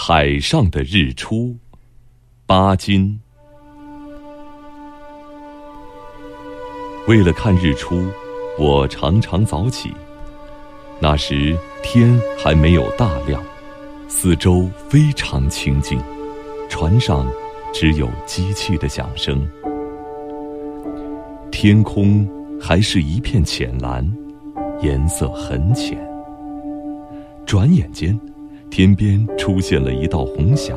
海上的日出，巴金。为了看日出，我常常早起。那时天还没有大亮，四周非常清静，船上只有机器的响声，天空还是一片浅蓝，颜色很浅。转眼间，天边出现了一道红霞，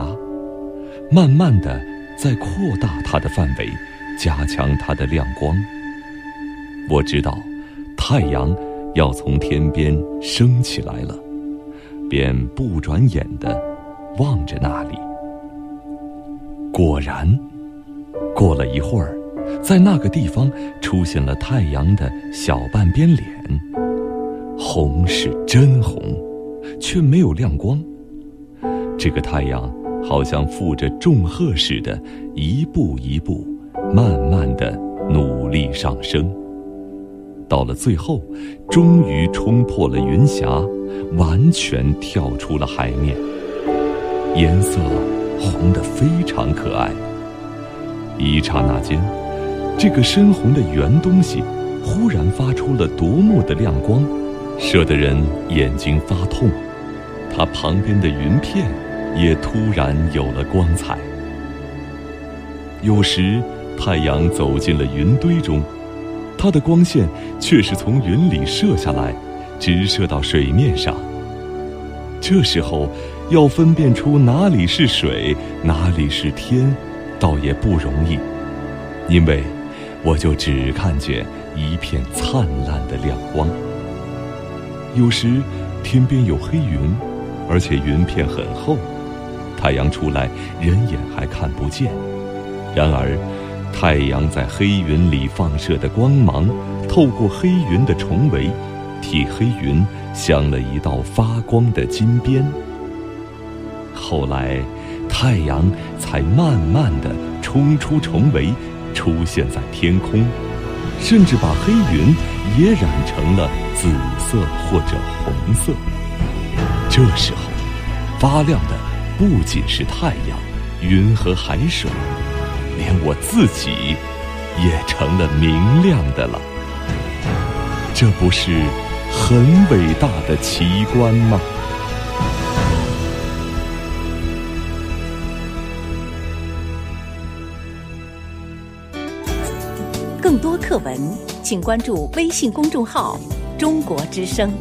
慢慢的在扩大它的范围，加强它的亮光。我知道，太阳要从天边升起来了，便不转眼的望着那里。果然，过了一会儿，在那个地方出现了太阳的小半边脸，红是真红，却没有亮光。这个太阳好像负着重荷似的，一步一步，慢慢的努力上升。到了最后，终于冲破了云霞，完全跳出了海面。颜色红得非常可爱。一刹那间，这个深红的圆东西忽然发出了夺目的亮光，射得人眼睛发痛。它旁边的云片也突然有了光彩。有时，太阳走进了云堆中。它的光线却是从云里射下来，直射到水面上。这时候，要分辨出哪里是水，哪里是天，倒也不容易，因为我就只看见一片灿烂的亮光。有时天边有黑云，而且云片很厚，太阳出来人眼还看不见。然而。太阳在黑云里放射的光芒，透过黑云的重围，替黑云镶了一道发光的金边。后来，太阳才慢慢的冲出重围，出现在天空，甚至把黑云也染成了紫色或者红色。这时候，发亮的不仅是太阳、云和海水。连我自己也成了明亮的了，这不是很伟大的奇观吗？更多课文，请关注微信公众号“中国之声”。